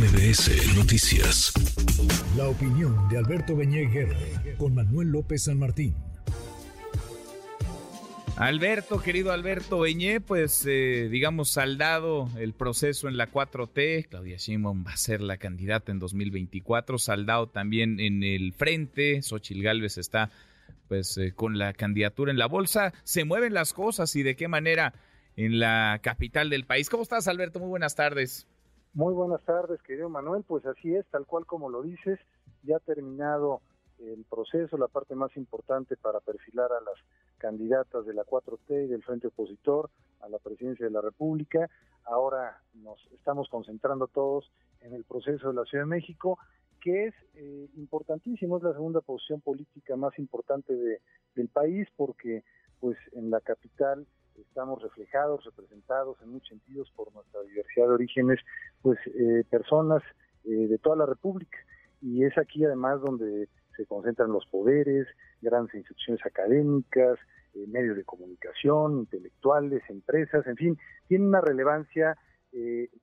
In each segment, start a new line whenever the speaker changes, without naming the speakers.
MBS Noticias.
La opinión de Alberto Beñé con Manuel López San Martín.
Alberto, querido Alberto Beñé, pues eh, digamos saldado el proceso en la 4T, Claudia Sheinbaum va a ser la candidata en 2024, saldado también en el frente, Xochil Gálvez está pues eh, con la candidatura en la bolsa, se mueven las cosas y de qué manera en la capital del país. ¿Cómo estás, Alberto? Muy buenas tardes.
Muy buenas tardes, querido Manuel. Pues así es, tal cual como lo dices, ya ha terminado el proceso, la parte más importante para perfilar a las candidatas de la 4T y del Frente Opositor a la presidencia de la República. Ahora nos estamos concentrando todos en el proceso de la Ciudad de México, que es eh, importantísimo, es la segunda posición política más importante de, del país, porque pues en la capital estamos reflejados, representados en muchos sentidos por nuestra diversidad de orígenes, pues eh, personas eh, de toda la República. Y es aquí además donde se concentran los poderes, grandes instituciones académicas, eh, medios de comunicación, intelectuales, empresas, en fin, tiene una relevancia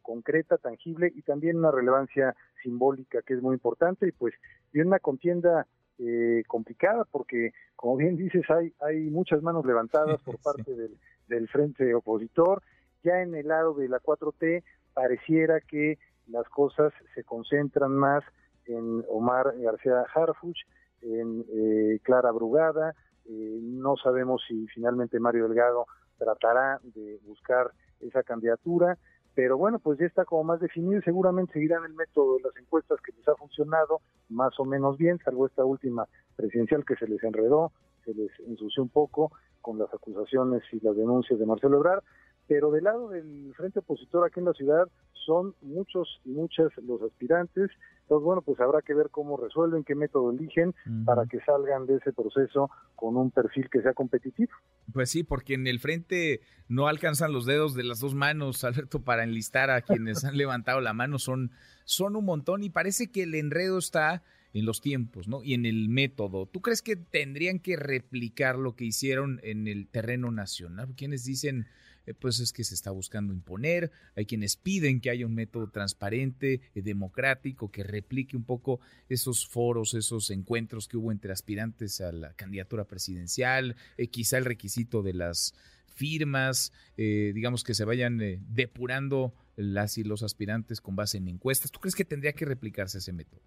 concreta, tangible y también una relevancia simbólica que es muy importante y pues y una contienda eh, complicada porque, como bien dices, hay, hay muchas manos levantadas por parte del, del frente opositor. Ya en el lado de la 4T pareciera que las cosas se concentran más en Omar García Harfuch, en eh, Clara Brugada. Eh, no sabemos si finalmente Mario Delgado tratará de buscar esa candidatura pero bueno, pues ya está como más definido seguramente seguirán el método de las encuestas que les ha funcionado más o menos bien, salvo esta última presidencial que se les enredó, se les ensució un poco con las acusaciones y las denuncias de Marcelo Ebrard, pero del lado del frente opositor aquí en la ciudad son muchos y muchas los aspirantes, entonces bueno, pues habrá que ver cómo resuelven, qué método eligen para que salgan de ese proceso con un perfil que sea competitivo.
Pues sí, porque en el frente no alcanzan los dedos de las dos manos, Alberto, para enlistar a quienes han levantado la mano, son, son un montón y parece que el enredo está en los tiempos, ¿no? Y en el método. ¿Tú crees que tendrían que replicar lo que hicieron en el terreno nacional? Quienes dicen, eh, pues es que se está buscando imponer, hay quienes piden que haya un método transparente, eh, democrático, que replique un poco esos foros, esos encuentros que hubo entre aspirantes a la candidatura presidencial, eh, quizá el requisito de las firmas, digamos que se vayan depurando las y los aspirantes con base en encuestas. ¿Tú crees que tendría que replicarse ese método?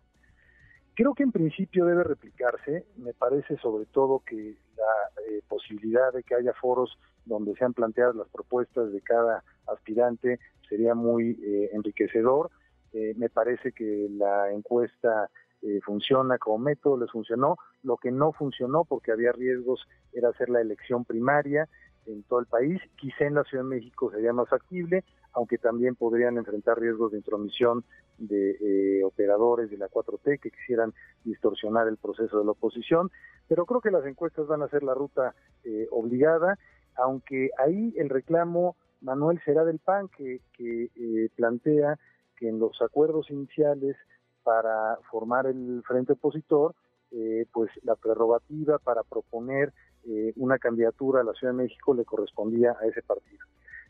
Creo que en principio debe replicarse. Me parece sobre todo que la posibilidad de que haya foros donde se han planteado las propuestas de cada aspirante sería muy eh, enriquecedor. Eh, me parece que la encuesta eh, funciona como método, les funcionó. Lo que no funcionó porque había riesgos era hacer la elección primaria en todo el país. Quizá en la Ciudad de México sería más factible, aunque también podrían enfrentar riesgos de intromisión de operadores de la 4T que quisieran distorsionar el proceso de la oposición. Pero creo que las encuestas van a ser la ruta obligada aunque ahí el reclamo, Manuel, será del PAN, que, eh, plantea que en los acuerdos iniciales para formar el frente opositor, eh, pues la prerrogativa para proponer eh, una candidatura a la Ciudad de México le correspondía a ese partido.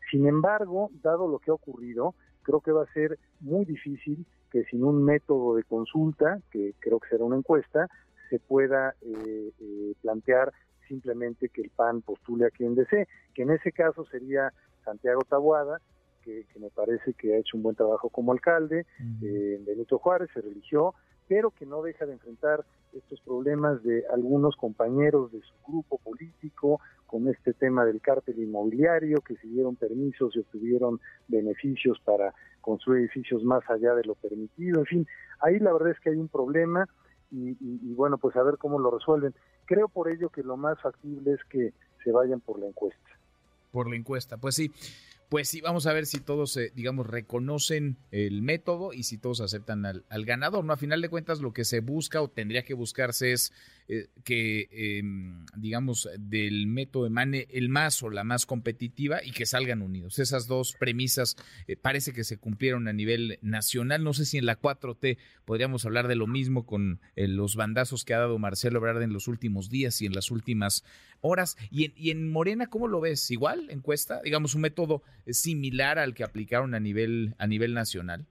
Sin embargo, dado lo que ha ocurrido, creo que va a ser muy difícil que sin un método de consulta, que creo que será una encuesta, se pueda plantear simplemente que el PAN postule a quien desee, que en ese caso sería Santiago Tabuada, que, me parece que ha hecho un buen trabajo como alcalde, eh, Benito Juárez se religió, pero que no deja de enfrentar estos problemas de algunos compañeros de su grupo político con este tema del cártel inmobiliario, que se dieron permisos y obtuvieron beneficios para construir edificios más allá de lo permitido, en fin, ahí la verdad es que hay un problema y, y bueno, pues a ver cómo lo resuelven. Creo por ello que lo más factible es que se vayan por la encuesta.
Por la encuesta, pues sí. Pues sí, vamos a ver si todos, eh, digamos, reconocen el método y si todos aceptan al, al, ganador. ¿no? A final de cuentas, lo que se busca o tendría que buscarse es eh, que, em, digamos, del método emane el más o la más competitiva y que salgan unidos. Esas dos premisas eh, parece que se cumplieron a nivel nacional. No sé si en la 4T podríamos hablar de lo mismo con los bandazos que ha dado Marcelo Ebrard en los últimos días y en las últimas horas. Y en, y en Morena, ¿cómo lo ves? ¿Igual, encuesta? Digamos, un método similar al que aplicaron a nivel, a nivel nacional?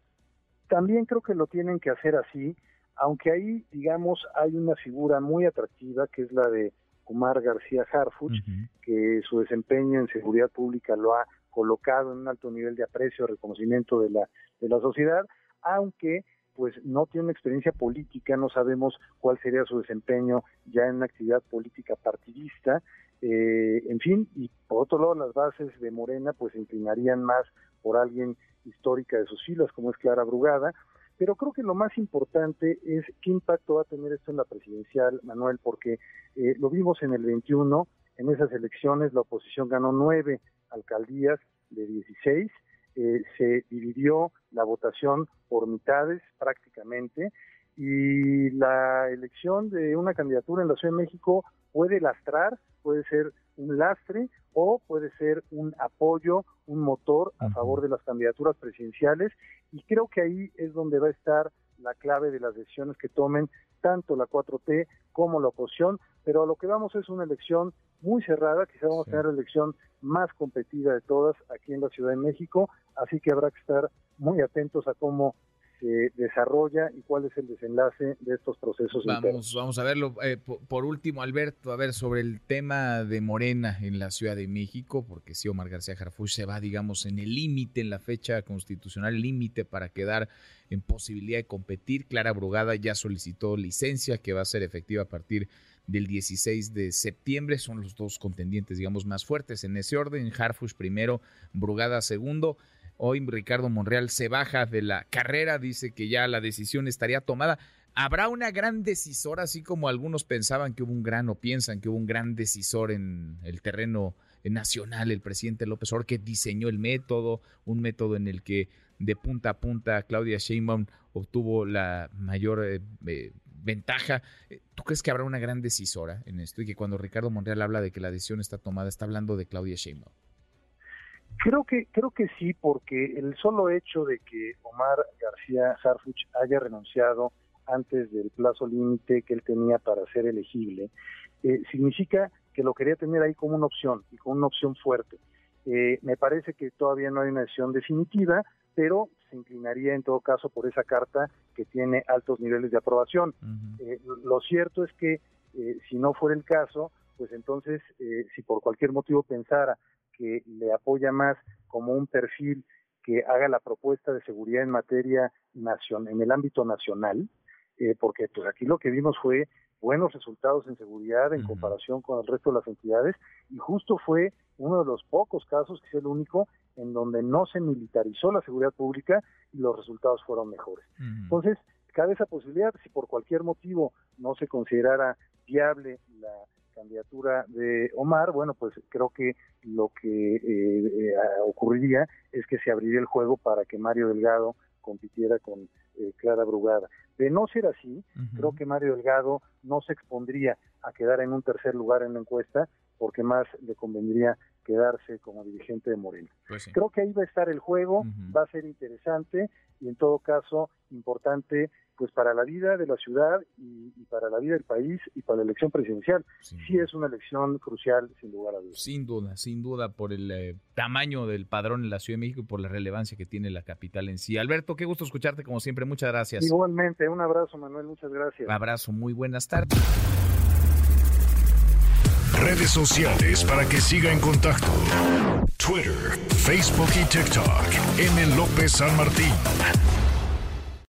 también creo que lo tienen que hacer así, aunque ahí, digamos, hay una figura muy atractiva que es la de Omar García Harfuch, que su desempeño en seguridad pública lo ha colocado en un alto nivel de aprecio, reconocimiento de la, de la sociedad, aunque pues no tiene una experiencia política, no sabemos cuál sería su desempeño ya en una actividad política partidista, eh, en fin, y por otro lado las bases de Morena pues se inclinarían más por alguien histórica de sus filas como es Clara Brugada, pero creo que lo más importante es qué impacto va a tener esto en la presidencial, Manuel, porque eh, lo vimos en el 21, en esas elecciones la oposición ganó nueve alcaldías de 16, eh, se dividió la votación por mitades prácticamente y la elección de una candidatura en la Ciudad de México puede lastrar, puede ser un lastre o puede ser un apoyo, un motor a favor de las candidaturas presidenciales. Y creo que ahí es donde va a estar la clave de las decisiones que tomen tanto la 4T como la oposición, pero a lo que vamos es una elección muy cerrada, quizá vamos a tener la elección más competida de todas aquí en la Ciudad de México, así que habrá que estar muy atentos a cómo se desarrolla y cuál es el desenlace de estos procesos.
Vamos, vamos a verlo. Eh, por, último, Alberto, a ver, sobre el tema de Morena en la Ciudad de México, porque si Omar García Jarfuch se va, digamos, en el límite, en la fecha constitucional límite para quedar en posibilidad de competir. Clara Brugada ya solicitó licencia que va a ser efectiva a partir del 16 de septiembre. Son los dos contendientes, digamos, más fuertes en ese orden. Harfush primero, Brugada segundo. Hoy Ricardo Monreal se baja de la carrera, dice que ya la decisión estaría tomada. ¿Habrá una gran decisora, así como algunos pensaban que hubo un gran o piensan que hubo un gran decisor en el terreno nacional, el presidente López Obrador, que diseñó el método, un método en el que de punta a punta Claudia Sheinbaum obtuvo la mayor eh, eh, ventaja. ¿Tú crees que habrá una gran decisora en esto y que cuando Ricardo Monreal habla de que la decisión está tomada, está hablando de Claudia Sheinbaum?
Creo que, creo que sí, porque el solo hecho de que Omar García Harfuch haya renunciado antes del plazo límite que él tenía para ser elegible, eh, significa que lo quería tener ahí como una opción y como una opción fuerte. Eh, me parece que todavía no hay una decisión definitiva, pero se inclinaría en todo caso por esa carta que tiene altos niveles de aprobación. Eh, lo cierto es que si no fuera el caso, pues entonces, si por cualquier motivo pensara que le apoya más como un perfil que haga la propuesta de seguridad en materia nacional, en el ámbito nacional, eh, porque pues aquí lo que vimos fue buenos resultados en seguridad en comparación con el resto de las entidades y justo fue uno de los pocos casos, que es el único, en donde no se militarizó la seguridad pública y los resultados fueron mejores. Entonces, cabe esa posibilidad, si por cualquier motivo no se considerara viable la candidatura de Omar, bueno, pues creo que lo que eh, eh, ocurriría es que se abriría el juego para que Mario Delgado compitiera con eh, Clara Brugada. De no ser así, creo que Mario Delgado no se expondría a quedar en un tercer lugar en la encuesta, porque más le convendría quedarse como dirigente de Morena. Pues creo que ahí va a estar el juego, va a ser interesante y en todo caso importante pues para la vida de la ciudad y, para la vida del país y para la elección presidencial. Sí, es una elección crucial, sin lugar a dudas.
Sin duda, sin duda, por el eh, tamaño del padrón en la Ciudad de México y por la relevancia que tiene la capital en sí. Alberto, qué gusto escucharte como siempre. Muchas gracias.
Igualmente, un abrazo, Manuel. Muchas gracias. Un
abrazo, muy buenas tardes.
Redes sociales para que siga en contacto: Twitter, Facebook y TikTok. M. López San Martín.